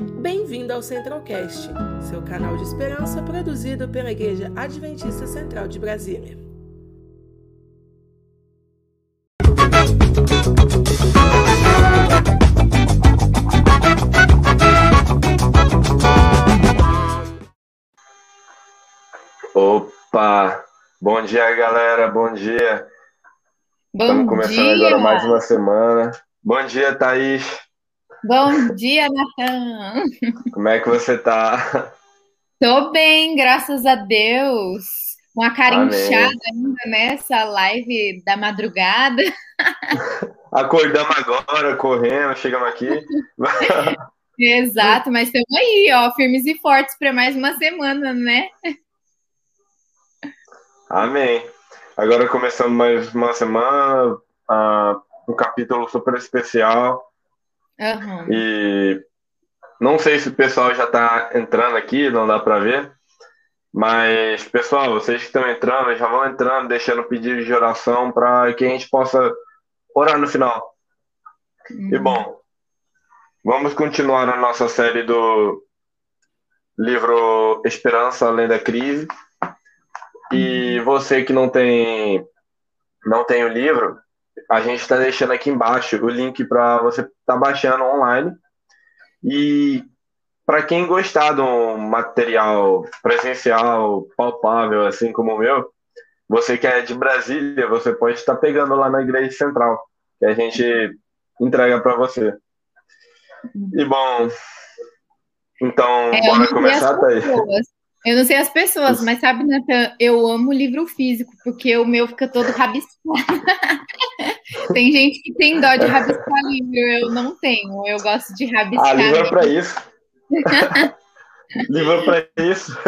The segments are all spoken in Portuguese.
Bem-vindo ao Centralcast, seu canal de esperança produzido pela Igreja Adventista Central de Brasília. Opa! Bom dia, galera. Bom dia. Bom Estamos começando dia. agora mais uma semana. Bom dia, Thaís. Bom dia, Natan. Como é que você tá? Tô bem, graças a Deus. Uma cara Amém. inchada ainda nessa live da madrugada. Acordamos agora, correndo, chegamos aqui. Exato, mas estamos aí, ó, firmes e fortes para mais uma semana, né? Amém. Agora começando mais uma semana, ah, um capítulo super especial. Aham. E não sei se o pessoal já está entrando aqui, não dá para ver. Mas, pessoal, vocês que estão entrando, já vão entrando, deixando pedido de oração para que a gente possa orar no final. E bom, vamos continuar a nossa série do livro Esperança Além da Crise. E você que não tem não tem o livro, a gente está deixando aqui embaixo o link para você estar tá baixando online. E para quem gostar de um material presencial, palpável, assim como o meu, você que é de Brasília, você pode estar pegando lá na Igreja Central, que a gente entrega para você. E bom, então, É, bora começar, Thaís? pessoas. Eu não sei as pessoas, mas sabe, Natan, eu amo livro físico, porque o meu fica todo rabiscado. Tem gente que tem dó de rabiscar livro, eu não tenho. Eu gosto de rabiscar. Ah, livro é para isso. livro é para isso.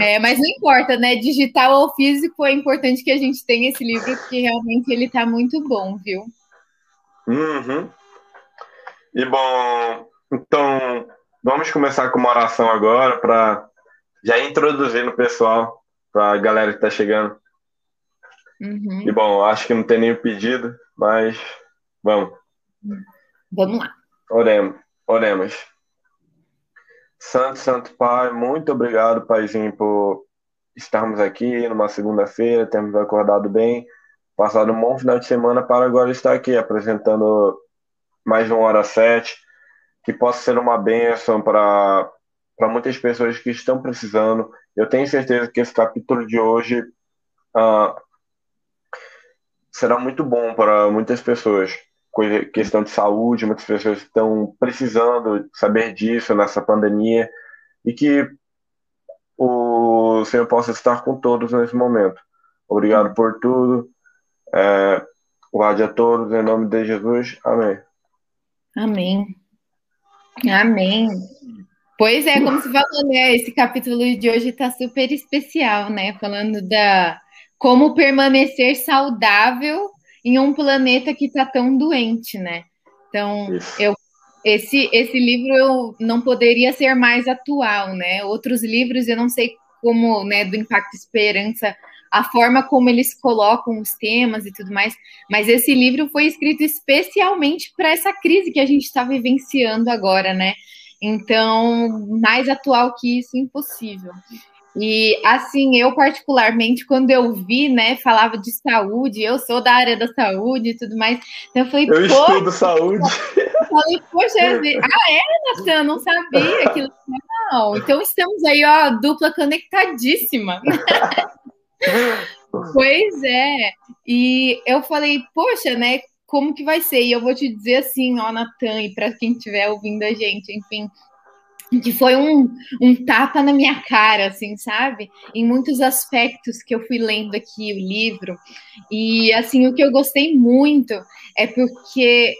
É, mas não importa, né? Digital ou físico, é importante que a gente tenha esse livro, porque realmente ele tá muito bom, viu? Uhum. E bom, então vamos começar com uma oração agora para já introduzir no pessoal, para a galera que está chegando. Uhum. E bom, acho que não tem nenhum pedido, mas vamos, Vamos lá. oremos. oremos. Santo, Santo Pai, muito obrigado, Paizinho, por estarmos aqui numa segunda-feira, termos acordado bem, passado um bom final de semana para agora estar aqui apresentando mais uma hora sete, que possa ser uma bênção para muitas pessoas que estão precisando. Eu tenho certeza que esse capítulo de hoje ah, será muito bom para muitas pessoas. Coisa, questão de saúde, muitas pessoas estão precisando saber disso nessa pandemia e que o Senhor possa estar com todos nesse momento. Obrigado por tudo. É, guarde a todos em nome de Jesus. Amém. Amém. Amém. Pois é, como você falou, né? Esse capítulo de hoje está super especial, né? Falando da como permanecer saudável em um planeta que está tão doente, né? Então, eu esse esse livro eu não poderia ser mais atual, né? Outros livros eu não sei como, né, do Impacto Esperança, a forma como eles colocam os temas e tudo mais, mas esse livro foi escrito especialmente para essa crise que a gente está vivenciando agora, né? Então, mais atual que isso, impossível. E assim, eu particularmente, quando eu vi, né, falava de saúde, eu sou da área da saúde e tudo mais, então eu falei, Eu estudo saúde. eu falei, poxa, ah, é, Natan, não sabia que não. Então estamos aí, ó, dupla conectadíssima. Pois é. E eu falei, poxa, né? Como que vai ser? E eu vou te dizer assim, ó, Natan, e para quem estiver ouvindo a gente, enfim, que foi um, um tapa na minha cara, assim, sabe? Em muitos aspectos que eu fui lendo aqui o livro. E, assim, o que eu gostei muito é porque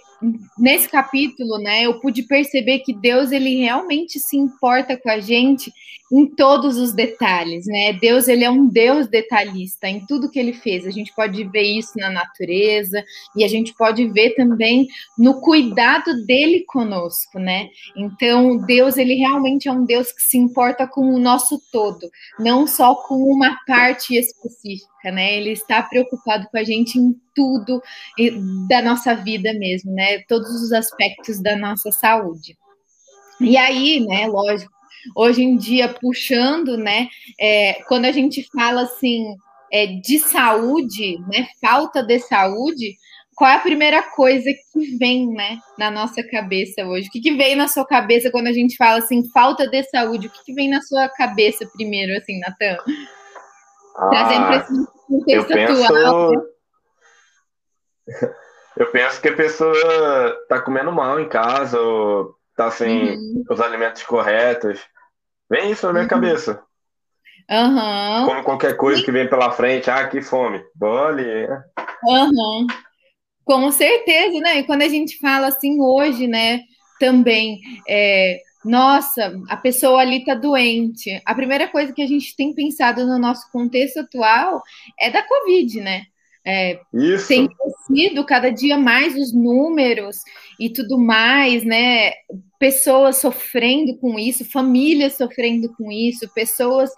nesse capítulo, né, eu pude perceber que Deus, ele realmente se importa com a gente em todos os detalhes, né? Deus, ele é um Deus detalhista em tudo que ele fez. A gente pode ver isso na natureza e a gente pode ver também no cuidado dele conosco, né? Então, Deus, ele realmente é um Deus que se importa com o nosso todo, não só com uma parte específica, né? Ele está preocupado com a gente em tudo da nossa vida mesmo, né? Todos os aspectos da nossa saúde. E aí, né, lógico, hoje em dia, puxando, né, é, quando a gente fala assim é, de saúde, né, falta de saúde, qual é a primeira coisa que vem, né, na nossa cabeça hoje? O que, que vem na sua cabeça quando a gente fala assim, falta de saúde? O que, que vem na sua cabeça primeiro, assim, Natan? Ah, Trazendo para esse contexto eu penso... atual. Né? Eu penso que a pessoa tá comendo mal em casa, ou tá sem uhum. os alimentos corretos. Vem isso na minha uhum. cabeça. Uhum. Como qualquer coisa que vem pela frente, ah, que fome. Bole. Uhum. Com certeza, né? E quando a gente fala assim hoje, né, também, é, nossa, a pessoa ali tá doente. A primeira coisa que a gente tem pensado no nosso contexto atual é da Covid, né? É, Isso. Tem crescido cada dia mais os números e tudo mais, né? Pessoas sofrendo com isso, famílias sofrendo com isso, pessoas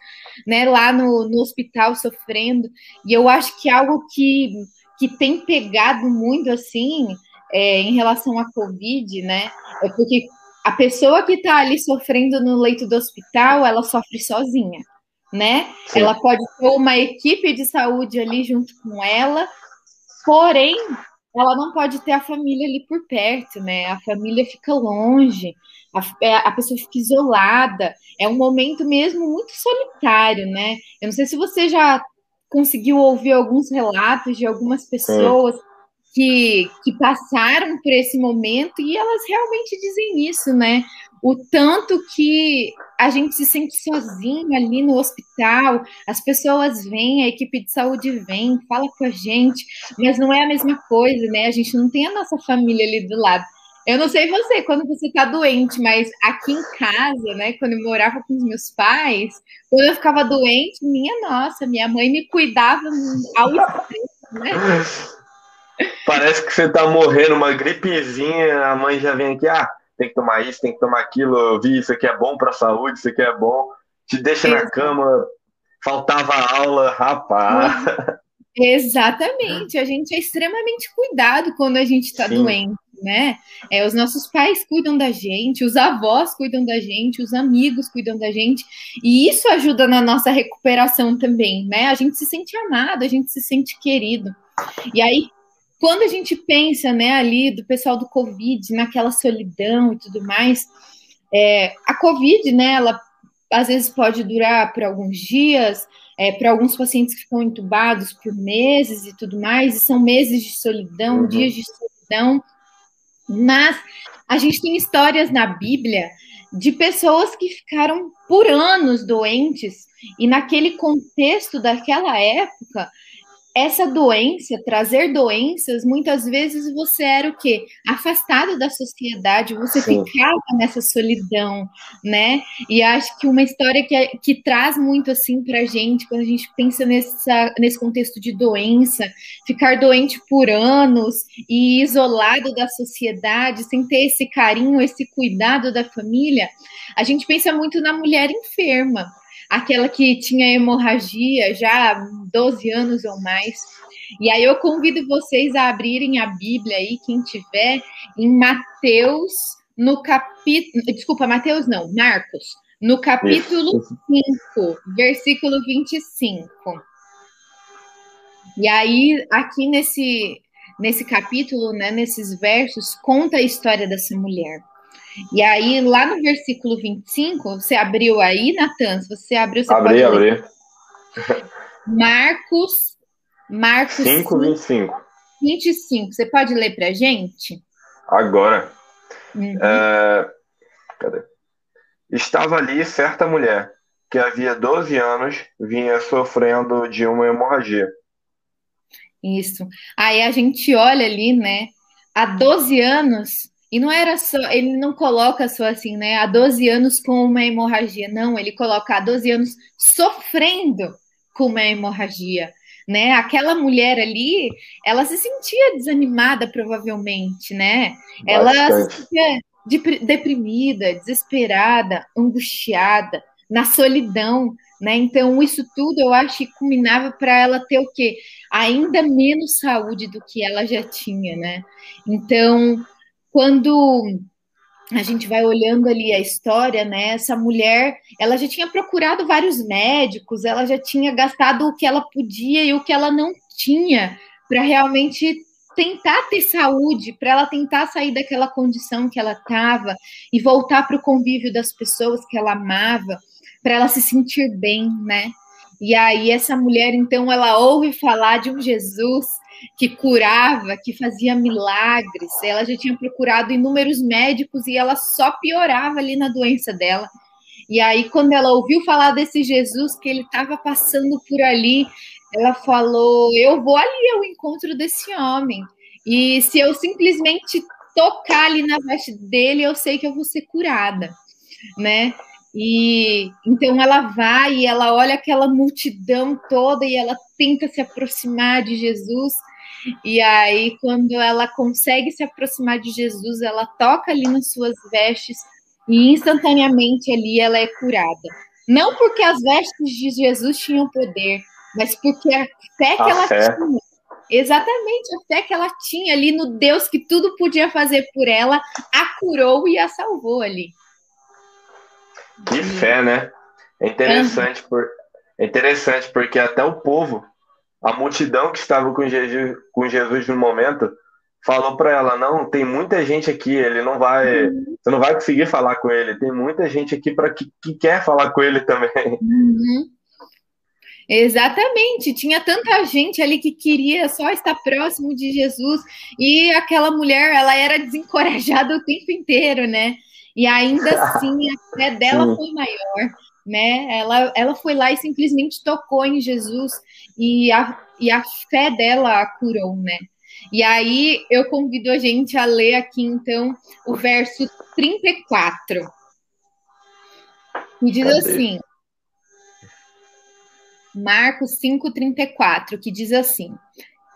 né, lá no, no hospital sofrendo. E eu acho que algo que, que tem pegado muito assim é, em relação à Covid, né? É porque a pessoa que está ali sofrendo no leito do hospital, ela sofre sozinha né? Sim. Ela pode ter uma equipe de saúde ali junto com ela, porém, ela não pode ter a família ali por perto, né? A família fica longe, a, é, a pessoa fica isolada. É um momento mesmo muito solitário, né? Eu não sei se você já conseguiu ouvir alguns relatos de algumas pessoas. Que, que passaram por esse momento e elas realmente dizem isso, né? O tanto que a gente se sente sozinho ali no hospital, as pessoas vêm, a equipe de saúde vem, fala com a gente, mas não é a mesma coisa, né? A gente não tem a nossa família ali do lado. Eu não sei você, quando você tá doente, mas aqui em casa, né, quando eu morava com os meus pais, quando eu ficava doente, minha nossa, minha mãe me cuidava ao extremo, né? Parece que você tá morrendo, uma gripezinha, a mãe já vem aqui, ah, tem que tomar isso, tem que tomar aquilo, eu vi isso aqui é bom para a saúde, isso aqui é bom, te deixa na cama, faltava aula, rapaz. Exatamente, a gente é extremamente cuidado quando a gente está doente, né? É, os nossos pais cuidam da gente, os avós cuidam da gente, os amigos cuidam da gente, e isso ajuda na nossa recuperação também, né? A gente se sente amado, a gente se sente querido. E aí, quando a gente pensa, né, ali do pessoal do Covid, naquela solidão e tudo mais, é, a Covid, né, ela às vezes pode durar por alguns dias, é, para alguns pacientes que ficam entubados por meses e tudo mais, e são meses de solidão, uhum. dias de solidão, mas a gente tem histórias na Bíblia de pessoas que ficaram por anos doentes, e naquele contexto daquela época, essa doença, trazer doenças, muitas vezes você era o quê? Afastado da sociedade, você Sim. ficava nessa solidão, né? E acho que uma história que, que traz muito assim pra gente, quando a gente pensa nessa, nesse contexto de doença, ficar doente por anos e isolado da sociedade, sem ter esse carinho, esse cuidado da família, a gente pensa muito na mulher enferma aquela que tinha hemorragia já há 12 anos ou mais. E aí eu convido vocês a abrirem a Bíblia aí, quem tiver, em Mateus, no capítulo. Desculpa, Mateus não, Marcos, no capítulo Isso. 5, versículo 25. E aí, aqui nesse, nesse capítulo, né, nesses versos, conta a história dessa mulher. E aí, lá no versículo 25, você abriu aí, Natan? Se você abriu, você abri, pode abri. ler. Marcos, Marcos 5, 25. 25. Você pode ler para gente? Agora. Uhum. É... Cadê? Estava ali certa mulher que havia 12 anos vinha sofrendo de uma hemorragia. Isso. Aí a gente olha ali, né? Há 12 anos e não era só, ele não coloca só assim, né, há 12 anos com uma hemorragia, não, ele coloca há 12 anos sofrendo com uma hemorragia, né? Aquela mulher ali, ela se sentia desanimada provavelmente, né? Bastante. Ela se sentia deprimida, desesperada, angustiada, na solidão, né? Então, isso tudo eu acho que culminava para ela ter o quê? Ainda menos saúde do que ela já tinha, né? Então, quando a gente vai olhando ali a história, né? Essa mulher, ela já tinha procurado vários médicos, ela já tinha gastado o que ela podia e o que ela não tinha para realmente tentar ter saúde, para ela tentar sair daquela condição que ela estava e voltar para o convívio das pessoas que ela amava, para ela se sentir bem, né? E aí essa mulher, então, ela ouve falar de um Jesus que curava, que fazia milagres. Ela já tinha procurado inúmeros médicos e ela só piorava ali na doença dela. E aí, quando ela ouviu falar desse Jesus que ele estava passando por ali, ela falou: Eu vou ali ao encontro desse homem. E se eu simplesmente tocar ali na veste dele, eu sei que eu vou ser curada, né? E então ela vai e ela olha aquela multidão toda e ela tenta se aproximar de Jesus. E aí, quando ela consegue se aproximar de Jesus, ela toca ali nas suas vestes e instantaneamente ali ela é curada. Não porque as vestes de Jesus tinham poder, mas porque a fé que a ela fé. tinha. Exatamente, a fé que ela tinha ali no Deus que tudo podia fazer por ela, a curou e a salvou ali. Que fé, né? É interessante, por, é interessante porque até o povo a multidão que estava com Jesus, com Jesus no momento falou para ela: não, tem muita gente aqui, ele não vai, uhum. você não vai conseguir falar com ele. Tem muita gente aqui para que, que, quer falar com ele também. Uhum. Exatamente, tinha tanta gente ali que queria só estar próximo de Jesus e aquela mulher, ela era desencorajada o tempo inteiro, né? E ainda assim a fé dela foi maior né? Ela, ela foi lá e simplesmente tocou em Jesus e a, e a fé dela a curou, né? E aí eu convido a gente a ler aqui então o verso 34. Que diz Cadê? assim: Marcos 5:34, que diz assim: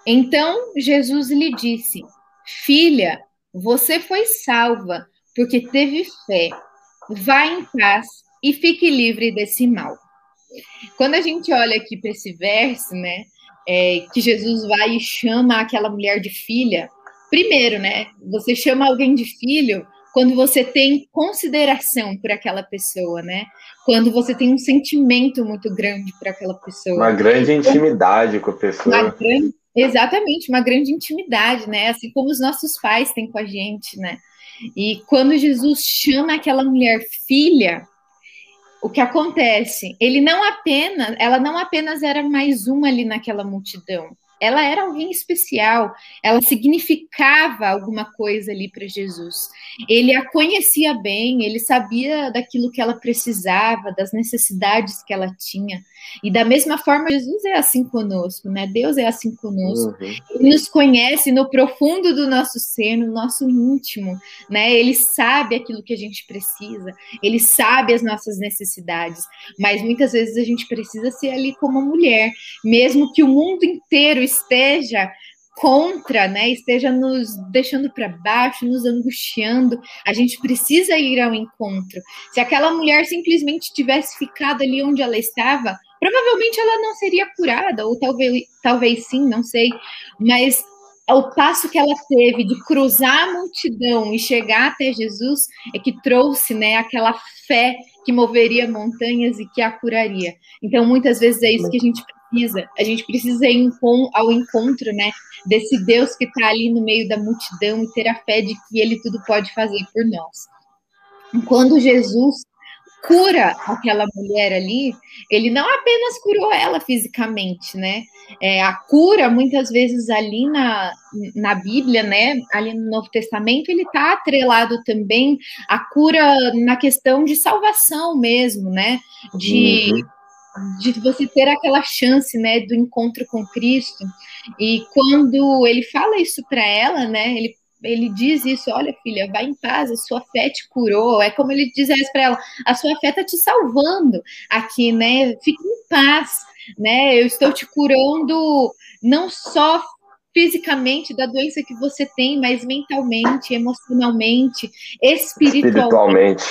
Então Jesus lhe disse: Filha, você foi salva, porque teve fé. Vá em paz e fique livre desse mal. Quando a gente olha aqui para esse verso, né, é, que Jesus vai e chama aquela mulher de filha, primeiro, né, você chama alguém de filho quando você tem consideração por aquela pessoa, né? Quando você tem um sentimento muito grande para aquela pessoa. Uma grande intimidade com a pessoa. Grande, exatamente, uma grande intimidade, né? Assim como os nossos pais têm com a gente, né? E quando Jesus chama aquela mulher filha, o que acontece? Ele não apenas, ela não apenas era mais uma ali naquela multidão ela era alguém especial, ela significava alguma coisa ali para Jesus. Ele a conhecia bem, ele sabia daquilo que ela precisava, das necessidades que ela tinha. E da mesma forma, Jesus é assim conosco, né? Deus é assim conosco. Uhum. Ele nos conhece no profundo do nosso ser, no nosso íntimo, né? Ele sabe aquilo que a gente precisa, ele sabe as nossas necessidades, mas muitas vezes a gente precisa ser ali como mulher, mesmo que o mundo inteiro esteja contra, né, esteja nos deixando para baixo, nos angustiando, a gente precisa ir ao encontro. Se aquela mulher simplesmente tivesse ficado ali onde ela estava, provavelmente ela não seria curada, ou talvez, talvez sim, não sei, mas o passo que ela teve de cruzar a multidão e chegar até Jesus é que trouxe, né, aquela fé que moveria montanhas e que a curaria. Então, muitas vezes é isso que a gente precisa. A gente precisa ir ao encontro, né, desse Deus que está ali no meio da multidão e ter a fé de que Ele tudo pode fazer por nós. Quando Jesus cura aquela mulher ali, ele não apenas curou ela fisicamente, né? É, a cura, muitas vezes, ali na, na Bíblia, né? Ali no Novo Testamento, ele está atrelado também à cura na questão de salvação mesmo, né? De. Uhum de você ter aquela chance, né, do encontro com Cristo. E quando ele fala isso para ela, né, ele ele diz isso, olha filha, vai em paz, a sua fé te curou. É como ele diz isso para ela, a sua fé está te salvando aqui, né? Fique em paz, né? Eu estou te curando não só fisicamente da doença que você tem, mas mentalmente, emocionalmente, espiritualmente, espiritualmente.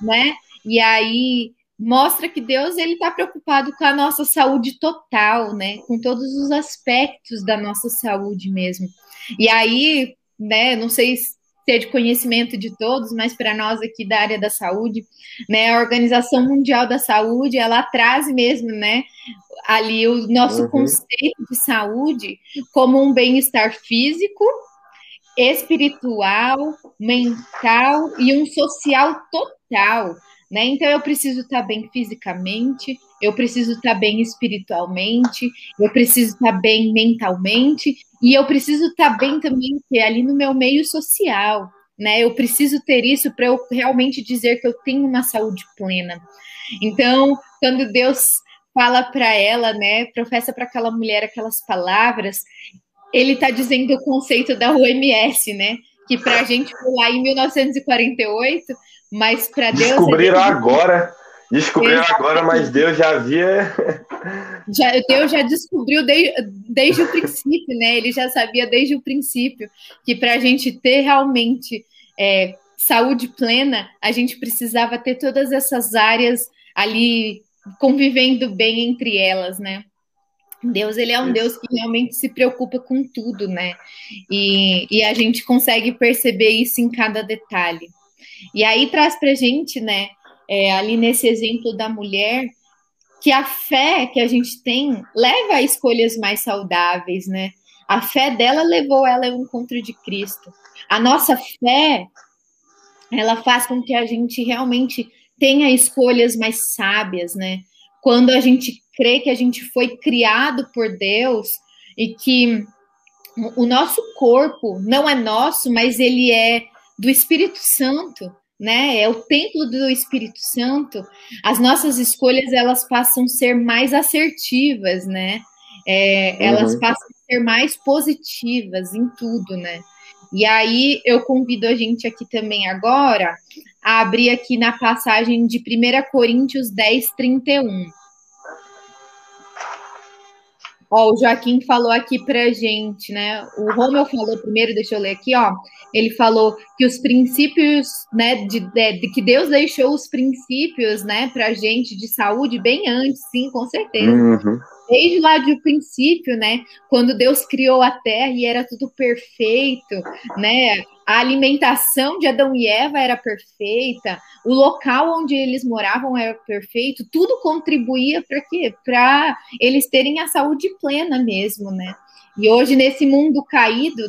né? E aí mostra que Deus ele está preocupado com a nossa saúde total, né? Com todos os aspectos da nossa saúde mesmo. E aí, né? Não sei se ter de conhecimento de todos, mas para nós aqui da área da saúde, né, a Organização Mundial da Saúde, ela traz mesmo, né, ali o nosso uhum. conceito de saúde como um bem-estar físico, espiritual, mental e um social total, né? Então eu preciso estar bem fisicamente, eu preciso estar bem espiritualmente, eu preciso estar bem mentalmente e eu preciso estar bem também que é ali no meu meio social, né? Eu preciso ter isso para eu realmente dizer que eu tenho uma saúde plena. Então, quando Deus fala para ela, né, professa para aquela mulher aquelas palavras, ele está dizendo o conceito da OMS, né? Que para a gente foi lá em 1948, mas para Deus. Descobriram agora. Exatamente. agora, mas Deus já havia. Já, Deus já descobriu desde, desde o princípio, né? Ele já sabia desde o princípio que para a gente ter realmente é, saúde plena, a gente precisava ter todas essas áreas ali convivendo bem entre elas, né? Deus, ele é um Deus que realmente se preocupa com tudo, né? E, e a gente consegue perceber isso em cada detalhe. E aí traz pra gente, né, é, ali nesse exemplo da mulher, que a fé que a gente tem leva a escolhas mais saudáveis, né? A fé dela levou ela ao encontro de Cristo. A nossa fé, ela faz com que a gente realmente tenha escolhas mais sábias, né? Quando a gente crê que a gente foi criado por Deus e que o nosso corpo não é nosso, mas ele é do Espírito Santo, né? É o templo do Espírito Santo. As nossas escolhas elas passam a ser mais assertivas, né? É, uhum. Elas passam a ser mais positivas em tudo, né? E aí eu convido a gente aqui também agora a abrir aqui na passagem de 1 Coríntios 10, 31. Ó, o Joaquim falou aqui pra gente, né? O Romeu falou primeiro, deixa eu ler aqui, ó. Ele falou que os princípios, né, de, de, de que Deus deixou os princípios, né, pra gente de saúde bem antes, sim, com certeza. Uhum desde lá do princípio, né? Quando Deus criou a terra e era tudo perfeito, né? A alimentação de Adão e Eva era perfeita, o local onde eles moravam era perfeito, tudo contribuía para quê? Para eles terem a saúde plena mesmo, né? E hoje, nesse mundo caído,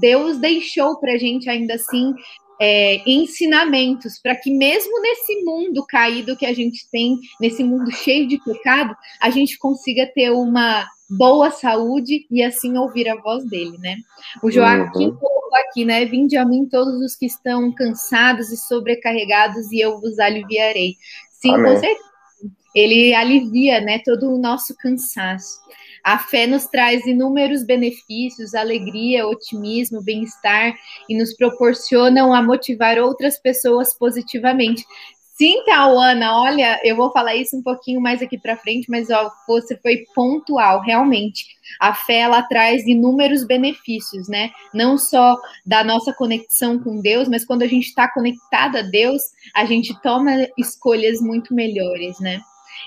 Deus deixou para a gente ainda assim é, ensinamentos para que mesmo nesse mundo caído que a gente tem, nesse mundo cheio de pecado, a gente consiga ter uma boa saúde e assim ouvir a voz dele, né? O Joaquim uhum. colocou aqui, né? Vinde a mim todos os que estão cansados e sobrecarregados e eu vos aliviarei. Sim, Amém. com certeza. Ele alivia, né, todo o nosso cansaço. A fé nos traz inúmeros benefícios, alegria, otimismo, bem-estar e nos proporcionam a motivar outras pessoas positivamente. Sim, Tauana, olha, eu vou falar isso um pouquinho mais aqui para frente, mas ó, você foi pontual, realmente. A fé ela traz inúmeros benefícios, né? Não só da nossa conexão com Deus, mas quando a gente está conectada a Deus, a gente toma escolhas muito melhores, né?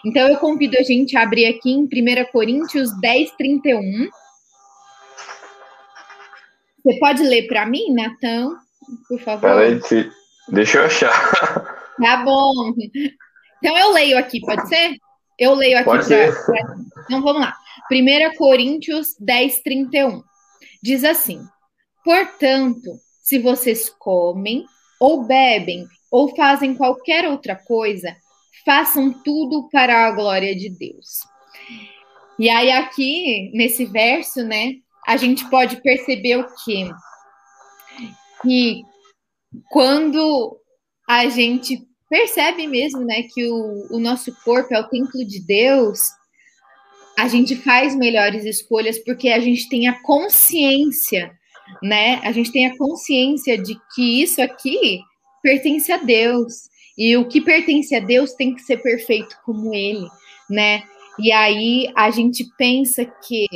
Então eu convido a gente a abrir aqui em 1 Coríntios 10, 31. Você pode ler para mim, Natan, por favor? Peraí, deixa eu achar. Tá bom. Então eu leio aqui, pode ser? Eu leio aqui. Pode pra, ser. Pra... Então vamos lá. 1 Coríntios 10, 31. Diz assim: Portanto, se vocês comem, ou bebem, ou fazem qualquer outra coisa, façam tudo para a glória de Deus. E aí, aqui, nesse verso, né, a gente pode perceber o quê? Que quando a gente percebe mesmo, né, que o, o nosso corpo é o templo de Deus, a gente faz melhores escolhas porque a gente tem a consciência, né? A gente tem a consciência de que isso aqui pertence a Deus. E o que pertence a Deus tem que ser perfeito como ele, né? E aí a gente pensa que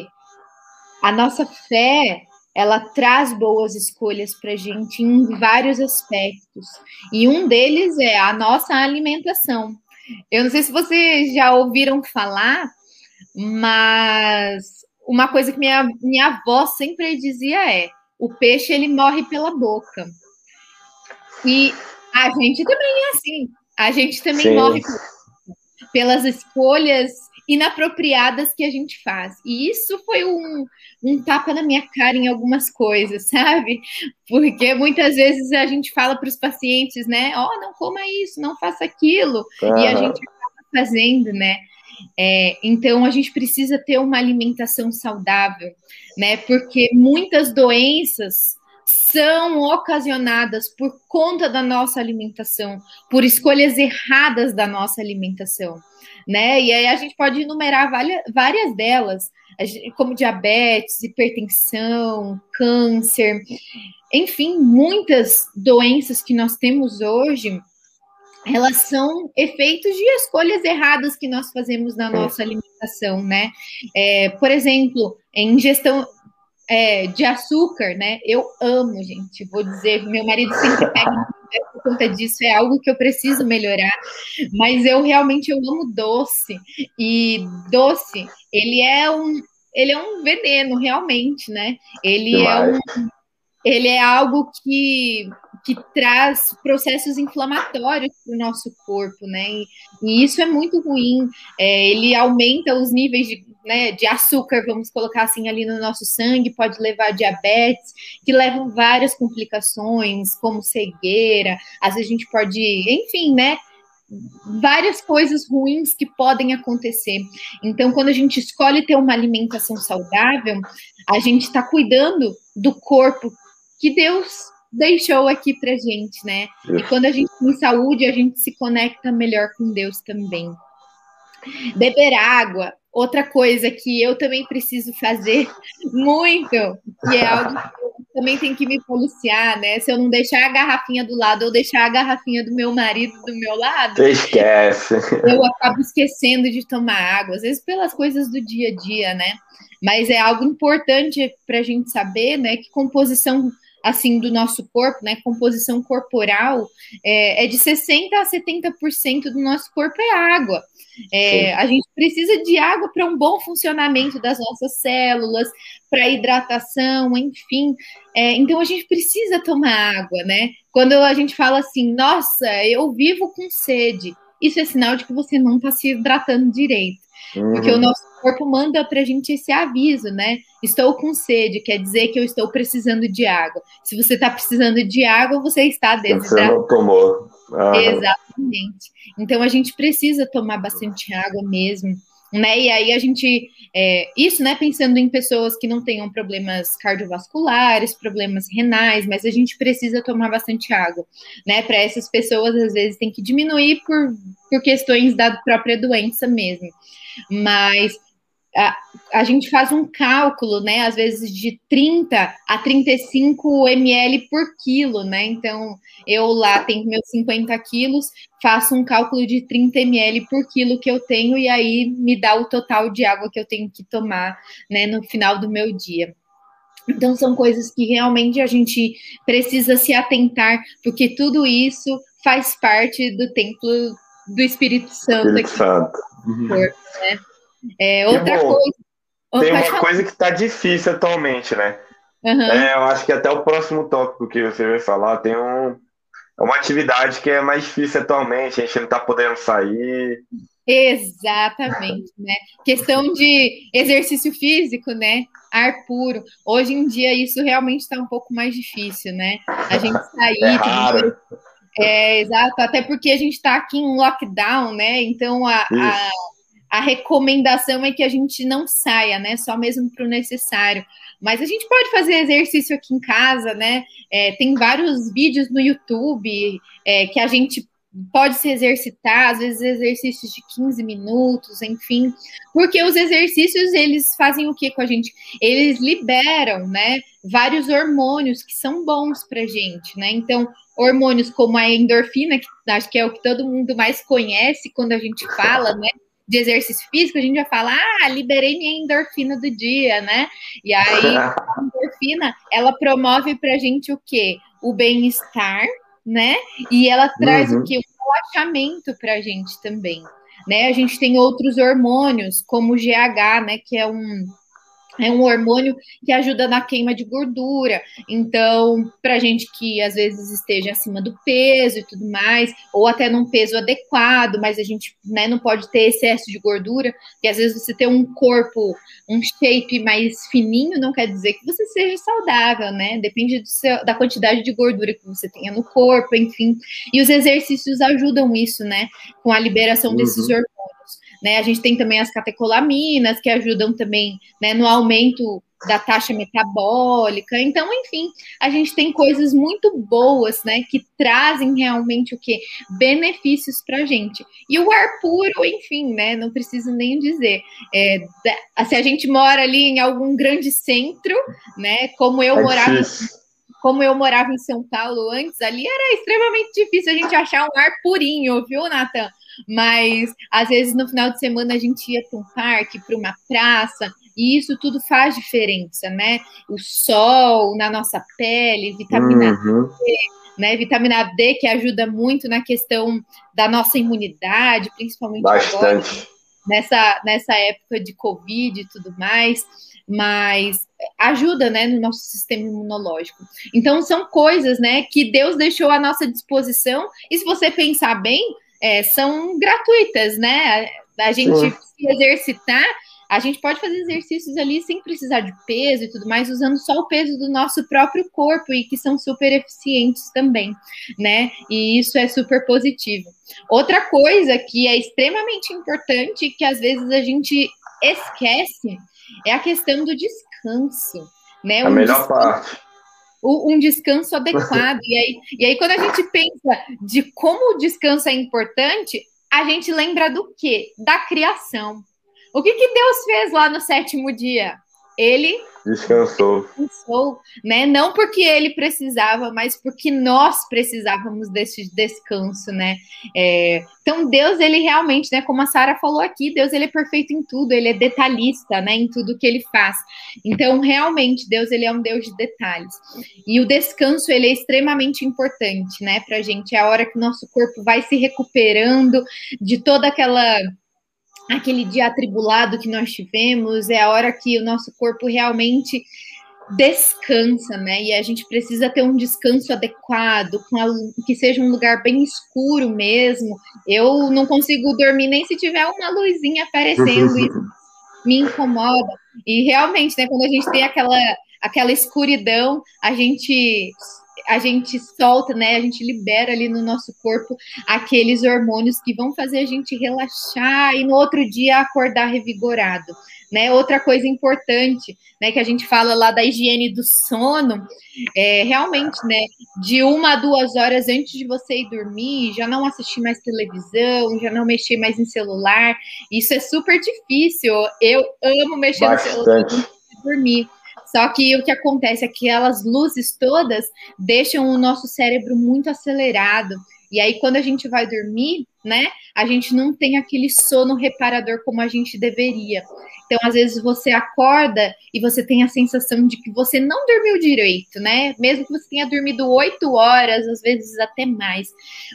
a nossa fé ela traz boas escolhas para gente em vários aspectos. E um deles é a nossa alimentação. Eu não sei se vocês já ouviram falar, mas uma coisa que minha, minha avó sempre dizia é: o peixe ele morre pela boca. E a gente também é assim. A gente também Sim. morre pelas escolhas inapropriadas que a gente faz. E isso foi um, um tapa na minha cara em algumas coisas, sabe? Porque muitas vezes a gente fala para os pacientes, né? Ó, oh, não coma isso, não faça aquilo. E a gente acaba fazendo, né? É, então a gente precisa ter uma alimentação saudável, né? Porque muitas doenças são ocasionadas por conta da nossa alimentação, por escolhas erradas da nossa alimentação né? E aí a gente pode enumerar várias, delas, como diabetes, hipertensão, câncer, enfim, muitas doenças que nós temos hoje, elas são efeitos de escolhas erradas que nós fazemos na nossa alimentação, né? É, por exemplo, ingestão é, de açúcar, né? Eu amo, gente. Vou dizer, meu marido sempre pega por conta disso, é algo que eu preciso melhorar. Mas eu realmente eu amo doce. E doce, ele é um, ele é um veneno, realmente, né? Ele é um, ele é algo que, que traz processos inflamatórios para o nosso corpo, né? E, e, isso é muito ruim. É, ele aumenta os níveis de, né, de açúcar, vamos colocar assim, ali no nosso sangue, pode levar a diabetes, que levam várias complicações, como cegueira, às vezes a gente pode, enfim, né? várias coisas ruins que podem acontecer. Então, quando a gente escolhe ter uma alimentação saudável, a gente está cuidando do corpo que Deus deixou aqui pra gente, né? E quando a gente tem saúde, a gente se conecta melhor com Deus também. Beber água, outra coisa que eu também preciso fazer muito, que é algo que eu também tenho que me policiar, né? Se eu não deixar a garrafinha do lado ou deixar a garrafinha do meu marido do meu lado, Você esquece. Eu acabo esquecendo de tomar água, às vezes pelas coisas do dia a dia, né? Mas é algo importante para a gente saber, né? Que composição assim do nosso corpo, né, composição corporal, é, é de 60% a 70% do nosso corpo é água. É, a gente precisa de água para um bom funcionamento das nossas células, para hidratação, enfim. É, então a gente precisa tomar água, né? Quando a gente fala assim, nossa, eu vivo com sede, isso é sinal de que você não está se hidratando direito. Uhum. Porque o nosso corpo manda para a gente esse aviso, né? Estou com sede, quer dizer que eu estou precisando de água. Se você está precisando de água, você está desidratado. Você não tomou. Ah. Exatamente. Então a gente precisa tomar bastante água mesmo. Né? E aí a gente, é, isso, né, pensando em pessoas que não tenham problemas cardiovasculares, problemas renais, mas a gente precisa tomar bastante água, né? Para essas pessoas, às vezes, tem que diminuir por, por questões da própria doença mesmo. Mas a, a, gente faz um cálculo, né, às vezes de 30 a 35 ml por quilo, né? Então, eu lá tenho meus 50 quilos, faço um cálculo de 30 ml por quilo que eu tenho, e aí me dá o total de água que eu tenho que tomar, né, no final do meu dia. Então, são coisas que realmente a gente precisa se atentar, porque tudo isso faz parte do templo do Espírito Santo. Espírito Santo. Corpo, né? É, outra bom, coisa. Tem uma falar. coisa que está difícil atualmente, né? Uhum. É, eu acho que até o próximo tópico que você vai falar tem um, é uma atividade que é mais difícil atualmente, a gente não está podendo sair. Exatamente, né? Questão de exercício físico, né? Ar puro. Hoje em dia isso realmente está um pouco mais difícil, né? A gente sair. É, raro. é exato, até porque a gente está aqui em lockdown, né? Então a, a a recomendação é que a gente não saia, né? Só mesmo para o necessário. Mas a gente pode fazer exercício aqui em casa, né? É, tem vários vídeos no YouTube é, que a gente pode se exercitar, às vezes exercícios de 15 minutos, enfim, porque os exercícios eles fazem o que com a gente? Eles liberam, né, vários hormônios que são bons pra gente, né? Então, hormônios como a endorfina, que acho que é o que todo mundo mais conhece quando a gente fala, né? De exercício físico, a gente já fala, ah, liberei minha endorfina do dia, né? E aí, a endorfina, ela promove pra gente o quê? O bem-estar, né? E ela traz uhum. o quê? O relaxamento pra gente também, né? A gente tem outros hormônios, como o GH, né? Que é um é um hormônio que ajuda na queima de gordura. Então, para gente que às vezes esteja acima do peso e tudo mais, ou até num peso adequado, mas a gente né, não pode ter excesso de gordura, porque às vezes você ter um corpo, um shape mais fininho, não quer dizer que você seja saudável, né? Depende seu, da quantidade de gordura que você tenha no corpo, enfim. E os exercícios ajudam isso, né? Com a liberação uhum. desses hormônios. Né? A gente tem também as catecolaminas, que ajudam também né, no aumento da taxa metabólica. Então, enfim, a gente tem coisas muito boas, né, que trazem realmente o que benefícios para a gente. E o ar puro, enfim, né, não preciso nem dizer. É, se a gente mora ali em algum grande centro, né, como eu é morava como eu morava em São Paulo antes, ali era extremamente difícil a gente achar um ar purinho, viu, Nathan? Mas às vezes no final de semana a gente ia para um parque, para uma praça, e isso tudo faz diferença, né? O sol na nossa pele, vitamina uhum. D, né? Vitamina D que ajuda muito na questão da nossa imunidade, principalmente Bastante. agora, nessa, nessa época de Covid e tudo mais mas ajuda, né, no nosso sistema imunológico. Então são coisas, né, que Deus deixou à nossa disposição. E se você pensar bem, é, são gratuitas, né? A gente Sim. se exercitar, a gente pode fazer exercícios ali sem precisar de peso e tudo mais, usando só o peso do nosso próprio corpo e que são super eficientes também, né? E isso é super positivo. Outra coisa que é extremamente importante que às vezes a gente esquece é a questão do descanso, né? A um melhor descanso, parte. Um descanso adequado. e, aí, e aí, quando a gente pensa de como o descanso é importante, a gente lembra do quê? Da criação. O que, que Deus fez lá no sétimo dia? Ele Descansou. Descansou, né? Não porque ele precisava, mas porque nós precisávamos desse descanso, né? É, então Deus, ele realmente, né? Como a Sara falou aqui, Deus ele é perfeito em tudo, ele é detalhista, né? Em tudo que ele faz. Então realmente Deus ele é um Deus de detalhes. E o descanso ele é extremamente importante, né? Para gente é a hora que o nosso corpo vai se recuperando de toda aquela aquele dia atribulado que nós tivemos, é a hora que o nosso corpo realmente descansa, né? E a gente precisa ter um descanso adequado, a, que seja um lugar bem escuro mesmo. Eu não consigo dormir nem se tiver uma luzinha aparecendo, isso me incomoda. E realmente, né, quando a gente tem aquela aquela escuridão, a gente a gente solta, né? A gente libera ali no nosso corpo aqueles hormônios que vão fazer a gente relaxar e no outro dia acordar revigorado. Né? Outra coisa importante, né, que a gente fala lá da higiene do sono, é realmente, né, de uma a duas horas antes de você ir dormir, já não assistir mais televisão, já não mexer mais em celular. Isso é super difícil. Eu amo mexer Bastante. no celular dormir. Só que o que acontece é que aquelas luzes todas deixam o nosso cérebro muito acelerado. E aí, quando a gente vai dormir, né, a gente não tem aquele sono reparador como a gente deveria. Então, às vezes, você acorda e você tem a sensação de que você não dormiu direito, né? Mesmo que você tenha dormido oito horas, às vezes até mais.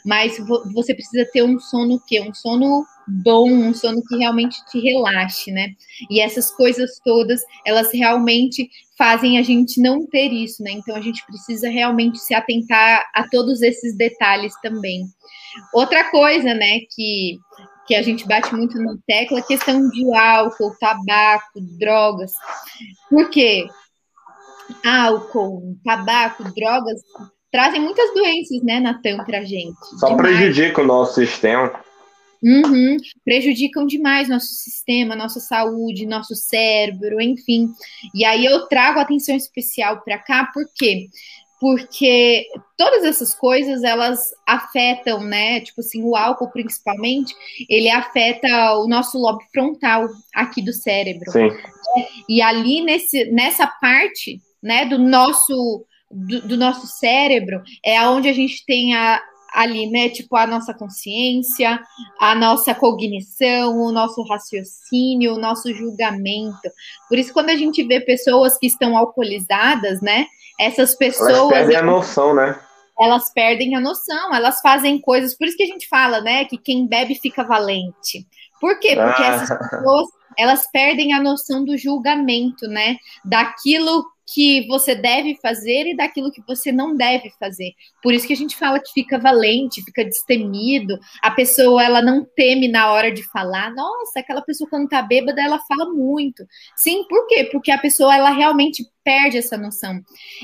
Mas você precisa ter um sono o quê? Um sono bom, um sono que realmente te relaxe, né? E essas coisas todas, elas realmente fazem a gente não ter isso, né? Então a gente precisa realmente se atentar a todos esses detalhes também. Outra coisa, né, que, que a gente bate muito na tecla, é a questão de álcool, tabaco, drogas. Por quê? Álcool, tabaco, drogas trazem muitas doenças, né, Natan, pra gente. Só Demais. prejudica o nosso sistema. Uhum, prejudicam demais nosso sistema, nossa saúde, nosso cérebro, enfim. E aí eu trago atenção especial para cá, por quê? Porque todas essas coisas elas afetam, né? Tipo assim, o álcool principalmente, ele afeta o nosso lobo frontal aqui do cérebro. Sim. E ali nesse, nessa parte, né, do nosso do, do, nosso cérebro é onde a gente tem a, ali, né? Tipo, a nossa consciência, a nossa cognição, o nosso raciocínio, o nosso julgamento. Por isso, quando a gente vê pessoas que estão alcoolizadas, né? Essas pessoas. Elas perdem a noção, né? Elas perdem a noção, elas fazem coisas. Por isso que a gente fala, né? Que quem bebe fica valente. Por quê? Porque ah. essas pessoas elas perdem a noção do julgamento, né? Daquilo que você deve fazer e daquilo que você não deve fazer. Por isso que a gente fala que fica valente, fica destemido. A pessoa ela não teme na hora de falar. Nossa, aquela pessoa quando tá bêbada, ela fala muito. Sim, por quê? Porque a pessoa ela realmente perde essa noção.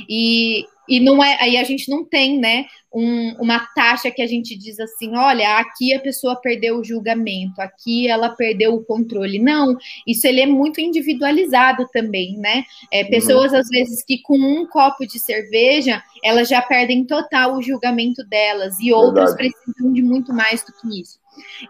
E, e não é, aí a gente não tem, né, um, uma taxa que a gente diz assim, olha, aqui a pessoa perdeu o julgamento, aqui ela perdeu o controle. Não, isso ele é muito individualizado também, né? É, uhum. pessoas uhum. às vezes que com um copo de cerveja elas já perdem total o julgamento delas e outras Verdade. precisam de muito mais do que isso.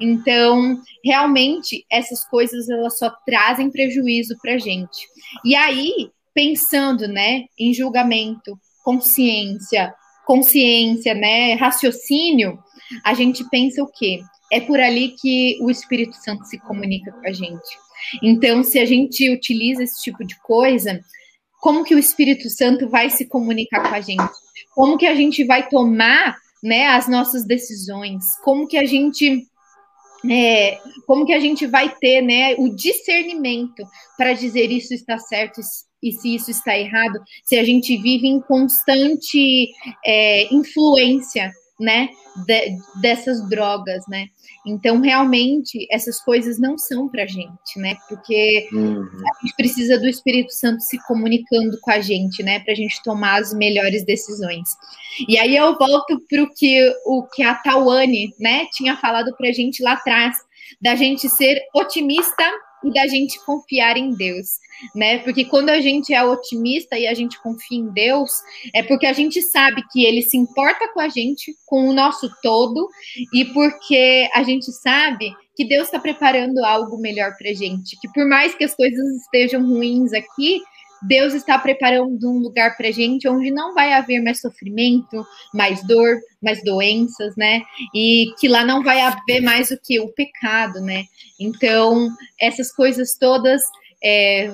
Então, realmente, essas coisas elas só trazem prejuízo para gente. E aí, pensando, né, em julgamento, consciência, consciência, né, raciocínio, a gente pensa o quê? É por ali que o Espírito Santo se comunica com a gente. Então, se a gente utiliza esse tipo de coisa, como que o Espírito Santo vai se comunicar com a gente? Como que a gente vai tomar, né, as nossas decisões? Como que a gente é, como que a gente vai ter né, o discernimento para dizer isso está certo e se isso está errado, se a gente vive em constante é, influência né, de, dessas drogas, né? Então, realmente, essas coisas não são para gente, né? Porque uhum. a gente precisa do Espírito Santo se comunicando com a gente, né? Para a gente tomar as melhores decisões. E aí eu volto para o que, o que a Tawane, né, tinha falado para a gente lá atrás, da gente ser otimista e da gente confiar em Deus, né? Porque quando a gente é otimista e a gente confia em Deus, é porque a gente sabe que ele se importa com a gente, com o nosso todo, e porque a gente sabe que Deus está preparando algo melhor para gente, que por mais que as coisas estejam ruins aqui, Deus está preparando um lugar para gente onde não vai haver mais sofrimento, mais dor, mais doenças, né? E que lá não vai haver mais o que? O pecado, né? Então, essas coisas todas, é,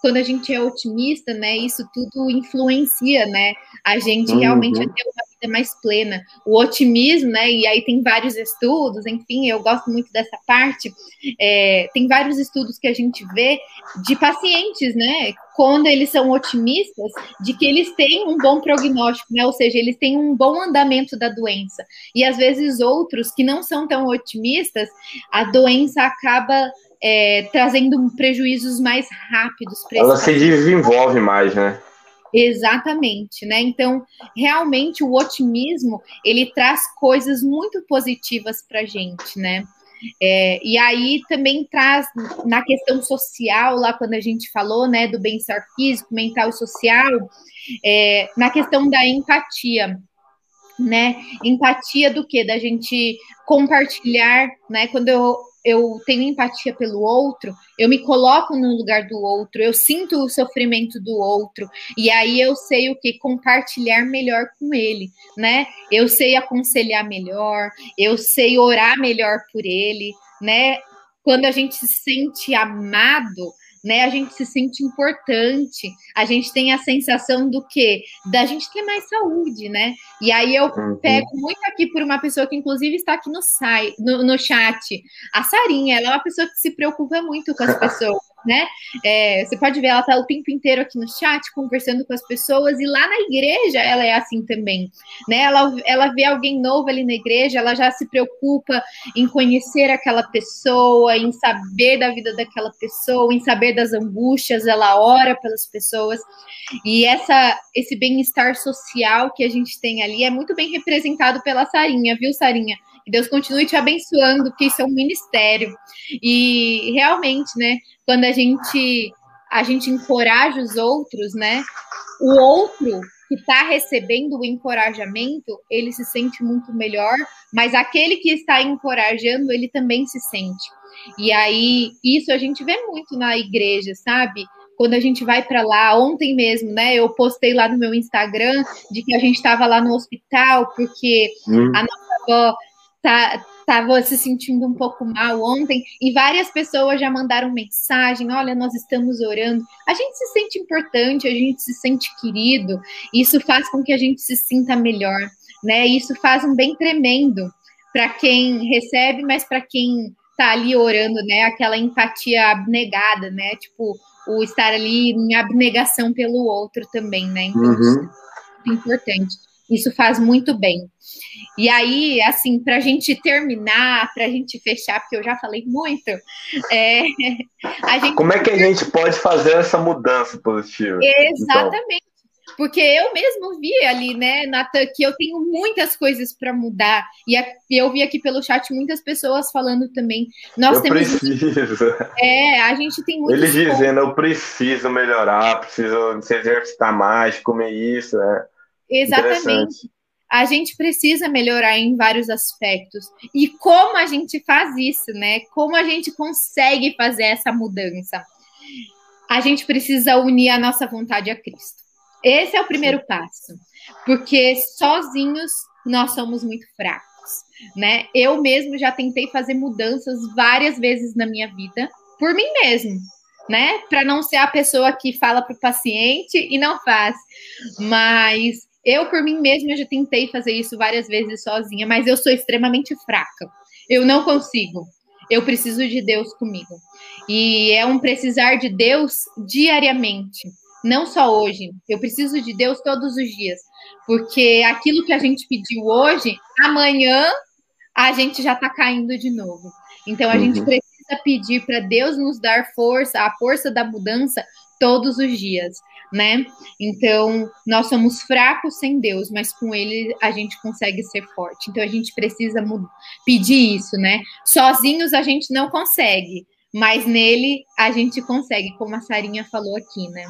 quando a gente é otimista, né? Isso tudo influencia, né? A gente uhum. realmente a ter uma vida mais plena. O otimismo, né? E aí tem vários estudos, enfim, eu gosto muito dessa parte. É, tem vários estudos que a gente vê de pacientes, né? Quando eles são otimistas, de que eles têm um bom prognóstico, né? Ou seja, eles têm um bom andamento da doença. E às vezes outros que não são tão otimistas, a doença acaba é, trazendo prejuízos mais rápidos para Ela se desenvolve mais, né? Exatamente, né? Então, realmente o otimismo ele traz coisas muito positivas para gente, né? É, e aí também traz na questão social, lá quando a gente falou, né, do bem-estar físico, mental e social, é, na questão da empatia, né? Empatia do que? Da gente compartilhar, né? Quando eu eu tenho empatia pelo outro, eu me coloco no lugar do outro, eu sinto o sofrimento do outro, e aí eu sei o que compartilhar melhor com ele, né? Eu sei aconselhar melhor, eu sei orar melhor por ele, né? Quando a gente se sente amado, né? A gente se sente importante, a gente tem a sensação do que? Da gente ter mais saúde, né? E aí eu uhum. pego muito aqui por uma pessoa que, inclusive, está aqui no, site, no, no chat, a Sarinha, ela é uma pessoa que se preocupa muito com as pessoas né? É, você pode ver, ela tá o tempo inteiro aqui no chat, conversando com as pessoas, e lá na igreja ela é assim também, né? Ela, ela vê alguém novo ali na igreja, ela já se preocupa em conhecer aquela pessoa, em saber da vida daquela pessoa, em saber das angústias, ela ora pelas pessoas. E essa, esse bem-estar social que a gente tem ali é muito bem representado pela Sarinha, viu, Sarinha? Que Deus continue te abençoando, porque isso é um ministério. E realmente, né, quando a gente a gente encoraja os outros, né? O outro que está recebendo o encorajamento, ele se sente muito melhor, mas aquele que está encorajando, ele também se sente. E aí, isso a gente vê muito na igreja, sabe? Quando a gente vai para lá, ontem mesmo, né? Eu postei lá no meu Instagram de que a gente estava lá no hospital porque hum. a nossa avó tá, estava se sentindo um pouco mal ontem e várias pessoas já mandaram mensagem: olha, nós estamos orando. A gente se sente importante, a gente se sente querido, isso faz com que a gente se sinta melhor, né? Isso faz um bem tremendo para quem recebe, mas para quem tá ali orando, né? Aquela empatia abnegada, né? Tipo, o estar ali em abnegação pelo outro também, né? Então, uhum. é importante. Isso faz muito bem. E aí, assim, para a gente terminar, para a gente fechar, porque eu já falei muito, é, gente... Como é que a gente pode fazer essa mudança positiva? Exatamente. Então? Porque eu mesmo vi ali, né, Natan, que eu tenho muitas coisas para mudar. E eu vi aqui pelo chat muitas pessoas falando também. Nós eu temos. Preciso. É, a gente tem muito. Eles dizendo, eu preciso melhorar, preciso se exercitar mais, comer isso. É Exatamente. A gente precisa melhorar em vários aspectos. E como a gente faz isso, né? Como a gente consegue fazer essa mudança? A gente precisa unir a nossa vontade a Cristo. Esse é o primeiro passo, porque sozinhos nós somos muito fracos, né? Eu mesmo já tentei fazer mudanças várias vezes na minha vida por mim mesmo, né? Para não ser a pessoa que fala para o paciente e não faz. Mas eu, por mim mesma, já tentei fazer isso várias vezes sozinha, mas eu sou extremamente fraca. Eu não consigo. Eu preciso de Deus comigo. E é um precisar de Deus diariamente não só hoje. Eu preciso de Deus todos os dias, porque aquilo que a gente pediu hoje, amanhã a gente já está caindo de novo. Então a uhum. gente precisa pedir para Deus nos dar força, a força da mudança todos os dias, né? Então, nós somos fracos sem Deus, mas com ele a gente consegue ser forte. Então a gente precisa pedir isso, né? Sozinhos a gente não consegue, mas nele a gente consegue, como a Sarinha falou aqui, né?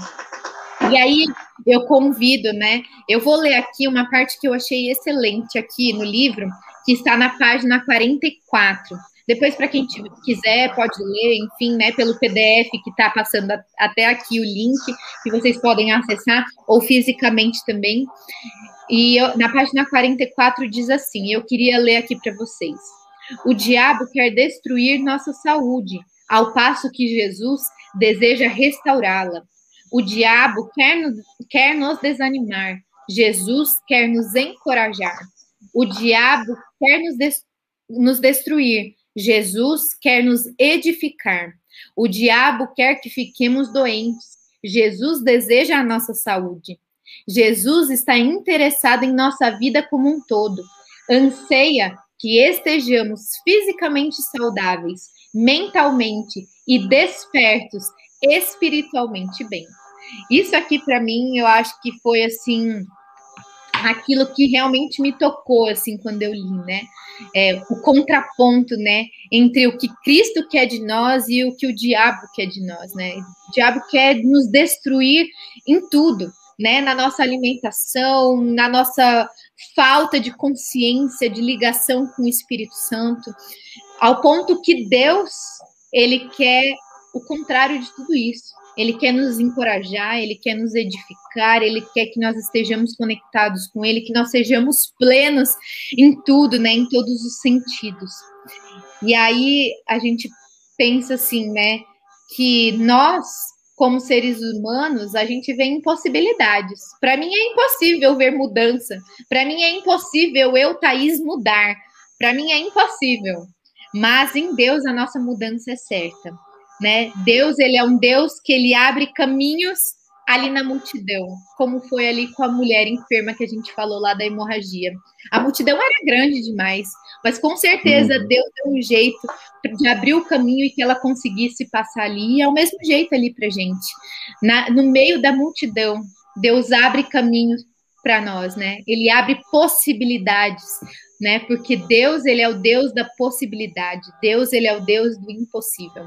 E aí eu convido, né? Eu vou ler aqui uma parte que eu achei excelente aqui no livro, que está na página 44. Depois, para quem quiser, pode ler, enfim, né, pelo PDF que está passando até aqui o link, que vocês podem acessar, ou fisicamente também. E eu, na página 44 diz assim: eu queria ler aqui para vocês. O diabo quer destruir nossa saúde, ao passo que Jesus deseja restaurá-la. O diabo quer quer nos desanimar, Jesus quer nos encorajar. O diabo quer nos, des, nos destruir, Jesus quer nos edificar. O diabo quer que fiquemos doentes, Jesus deseja a nossa saúde. Jesus está interessado em nossa vida como um todo, anseia que estejamos fisicamente saudáveis, mentalmente e despertos espiritualmente bem. Isso aqui para mim, eu acho que foi assim aquilo que realmente me tocou assim quando eu li, né? É, o contraponto, né, entre o que Cristo quer de nós e o que o diabo quer de nós, né? O diabo quer nos destruir em tudo, né? Na nossa alimentação, na nossa falta de consciência, de ligação com o Espírito Santo, ao ponto que Deus ele quer o contrário de tudo isso. Ele quer nos encorajar, ele quer nos edificar, ele quer que nós estejamos conectados com ele, que nós sejamos plenos em tudo, né, em todos os sentidos. E aí a gente pensa assim, né, que nós como seres humanos, a gente vê impossibilidades. Para mim é impossível ver mudança. Para mim é impossível eu, Thaís, mudar. Para mim é impossível. Mas em Deus a nossa mudança é certa né? Deus, ele é um Deus que ele abre caminhos ali na multidão, como foi ali com a mulher enferma que a gente falou lá da hemorragia. A multidão era grande demais, mas com certeza uhum. Deus deu um jeito de abrir o caminho e que ela conseguisse passar ali, e é o mesmo jeito ali para gente. Na, no meio da multidão, Deus abre caminhos para nós, né? Ele abre possibilidades, né? Porque Deus, ele é o Deus da possibilidade. Deus, ele é o Deus do impossível.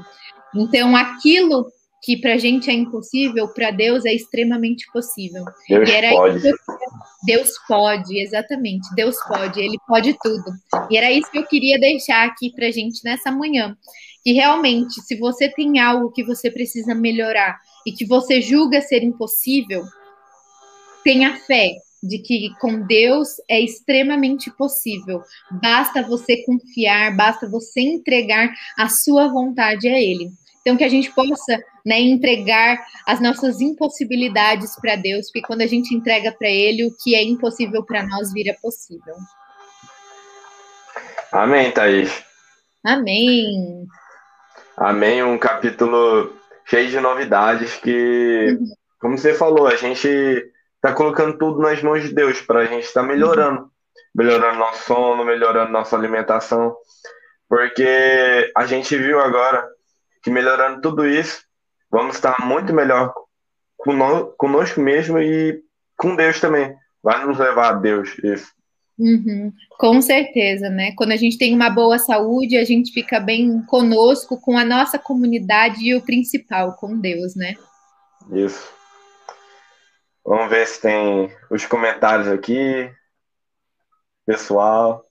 Então, aquilo que para a gente é impossível, para Deus é extremamente possível. Deus pode. Eu, Deus pode, exatamente. Deus pode, Ele pode tudo. E era isso que eu queria deixar aqui para a gente nessa manhã. Que realmente, se você tem algo que você precisa melhorar e que você julga ser impossível, tenha fé de que com Deus é extremamente possível. Basta você confiar, basta você entregar a sua vontade a Ele. Então, que a gente possa né, entregar as nossas impossibilidades para Deus, porque quando a gente entrega para Ele, o que é impossível para nós vira possível. Amém, Thaís. Amém. Amém. Um capítulo cheio de novidades que, uhum. como você falou, a gente está colocando tudo nas mãos de Deus para a gente estar tá melhorando. Uhum. Melhorando nosso sono, melhorando nossa alimentação. Porque a gente viu agora que melhorando tudo isso, vamos estar muito melhor conosco mesmo e com Deus também. Vai nos levar a Deus isso. Uhum, com certeza, né? Quando a gente tem uma boa saúde, a gente fica bem conosco, com a nossa comunidade e o principal, com Deus, né? Isso. Vamos ver se tem os comentários aqui. Pessoal.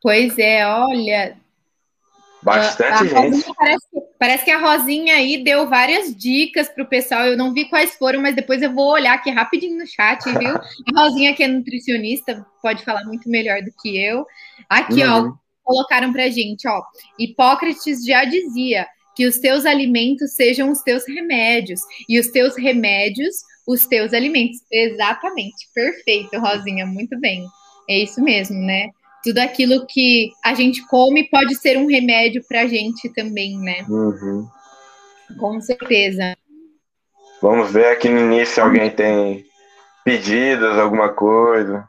Pois é, olha, Bastante a, a gente. Parece, parece, que a Rosinha aí deu várias dicas para o pessoal. Eu não vi quais foram, mas depois eu vou olhar aqui rapidinho no chat, viu? A Rosinha, que é nutricionista, pode falar muito melhor do que eu. Aqui, uhum. ó, colocaram para gente, ó. Hipócrates já dizia que os teus alimentos sejam os teus remédios e os teus remédios os teus alimentos. Exatamente, perfeito, Rosinha, muito bem. É isso mesmo, né? tudo aquilo que a gente come pode ser um remédio para a gente também, né? Uhum. Com certeza. Vamos ver aqui no início se alguém tem pedidos, alguma coisa.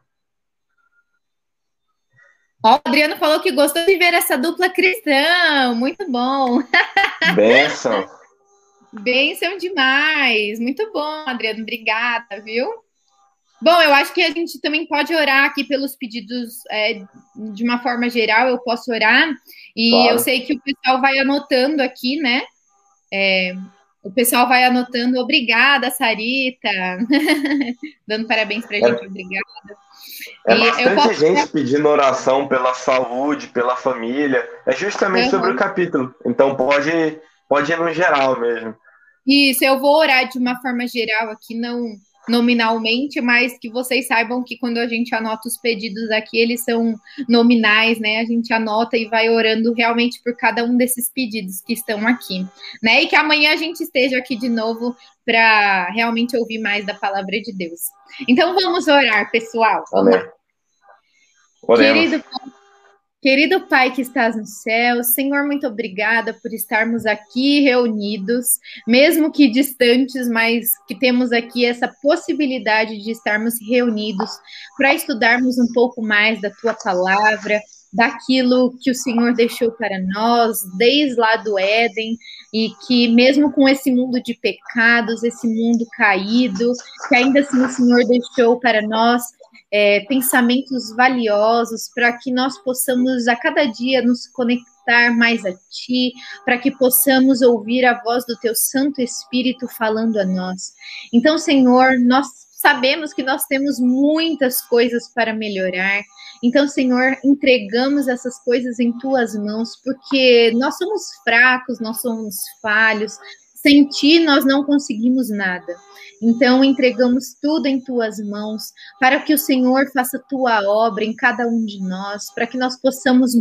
Ó, o Adriano falou que gostou de ver essa dupla cristã. Muito bom. Benção. Benção demais. Muito bom, Adriano. Obrigada, viu? Bom, eu acho que a gente também pode orar aqui pelos pedidos é, de uma forma geral, eu posso orar, e claro. eu sei que o pessoal vai anotando aqui, né? É, o pessoal vai anotando, obrigada, Sarita, dando parabéns pra gente, é, obrigada. É e bastante posso... gente pedindo oração pela saúde, pela família, é justamente uhum. sobre o capítulo, então pode, pode ir no geral mesmo. Isso, eu vou orar de uma forma geral aqui, não nominalmente, mas que vocês saibam que quando a gente anota os pedidos aqui, eles são nominais, né? A gente anota e vai orando realmente por cada um desses pedidos que estão aqui, né? E que amanhã a gente esteja aqui de novo para realmente ouvir mais da palavra de Deus. Então vamos orar, pessoal. Amém. Querido Querido Pai que estás no céu, Senhor, muito obrigada por estarmos aqui reunidos, mesmo que distantes, mas que temos aqui essa possibilidade de estarmos reunidos para estudarmos um pouco mais da tua palavra, daquilo que o Senhor deixou para nós desde lá do Éden e que mesmo com esse mundo de pecados, esse mundo caído, que ainda assim o Senhor deixou para nós é, pensamentos valiosos para que nós possamos a cada dia nos conectar mais a Ti, para que possamos ouvir a voz do Teu Santo Espírito falando a nós. Então, Senhor, nós sabemos que nós temos muitas coisas para melhorar. Então, Senhor, entregamos essas coisas em tuas mãos, porque nós somos fracos, nós somos falhos. Sem ti, nós não conseguimos nada. Então, entregamos tudo em tuas mãos, para que o Senhor faça tua obra em cada um de nós, para que nós possamos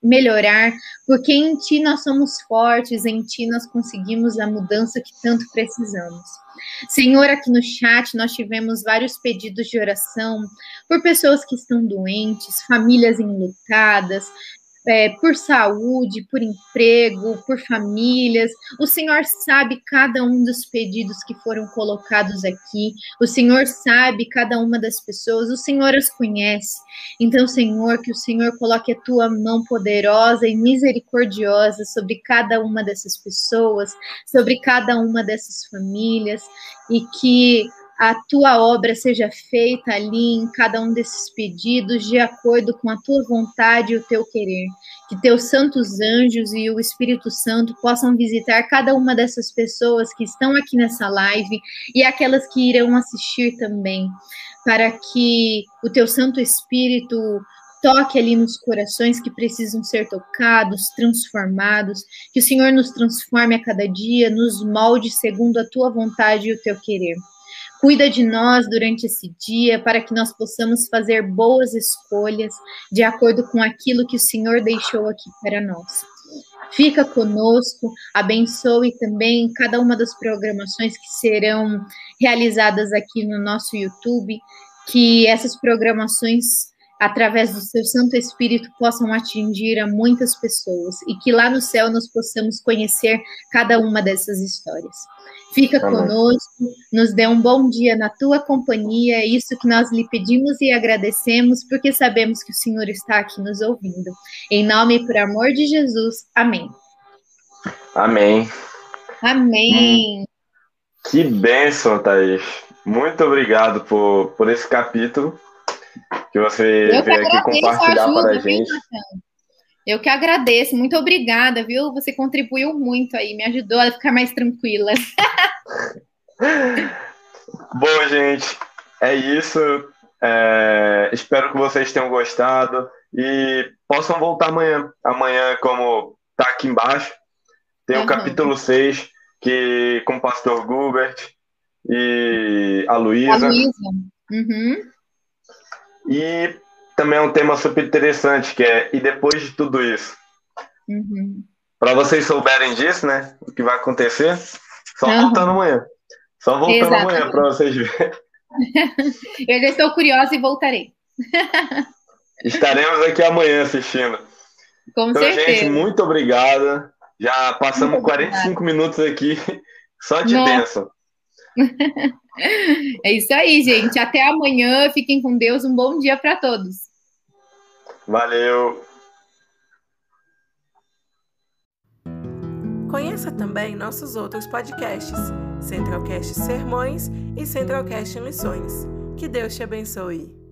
melhorar, porque em ti nós somos fortes, em ti nós conseguimos a mudança que tanto precisamos. Senhor, aqui no chat nós tivemos vários pedidos de oração por pessoas que estão doentes, famílias enlutadas, é, por saúde, por emprego, por famílias. O Senhor sabe cada um dos pedidos que foram colocados aqui. O Senhor sabe cada uma das pessoas. O Senhor as conhece. Então, Senhor, que o Senhor coloque a tua mão poderosa e misericordiosa sobre cada uma dessas pessoas, sobre cada uma dessas famílias e que a tua obra seja feita ali em cada um desses pedidos, de acordo com a tua vontade e o teu querer. Que teus santos anjos e o Espírito Santo possam visitar cada uma dessas pessoas que estão aqui nessa live e aquelas que irão assistir também, para que o teu Santo Espírito toque ali nos corações que precisam ser tocados, transformados, que o Senhor nos transforme a cada dia, nos molde segundo a tua vontade e o teu querer. Cuida de nós durante esse dia para que nós possamos fazer boas escolhas de acordo com aquilo que o Senhor deixou aqui para nós. Fica conosco, abençoe também cada uma das programações que serão realizadas aqui no nosso YouTube, que essas programações através do seu Santo Espírito, possam atingir a muitas pessoas e que lá no céu nós possamos conhecer cada uma dessas histórias. Fica Amém. conosco, nos dê um bom dia na tua companhia, é isso que nós lhe pedimos e agradecemos, porque sabemos que o Senhor está aqui nos ouvindo. Em nome e por amor de Jesus, amém. Amém. Amém. Hum, que bênção, Thaís. Muito obrigado por, por esse capítulo que você Eu veio aqui compartilhar ajuda, para a gente. Eu que agradeço, muito obrigada, viu? Você contribuiu muito aí, me ajudou a ficar mais tranquila. Bom, gente, é isso. É, espero que vocês tenham gostado e possam voltar amanhã. Amanhã, como tá aqui embaixo, tem uhum. o capítulo 6, que, com o pastor Gilbert e a Luísa. A Luísa. Uhum. E também é um tema super interessante, que é e depois de tudo isso? Uhum. Para vocês souberem disso, né? O que vai acontecer, só uhum. voltando amanhã. Só voltando Exatamente. amanhã para vocês verem. Eu já estou curiosa e voltarei. Estaremos aqui amanhã assistindo. Com então, certeza. gente, muito obrigada. Já passamos muito 45 obrigada. minutos aqui só de Nossa. bênção. É isso aí, gente. Até amanhã. Fiquem com Deus. Um bom dia para todos. Valeu. Conheça também nossos outros podcasts: Centralcast Sermões e Centralcast Missões. Que Deus te abençoe.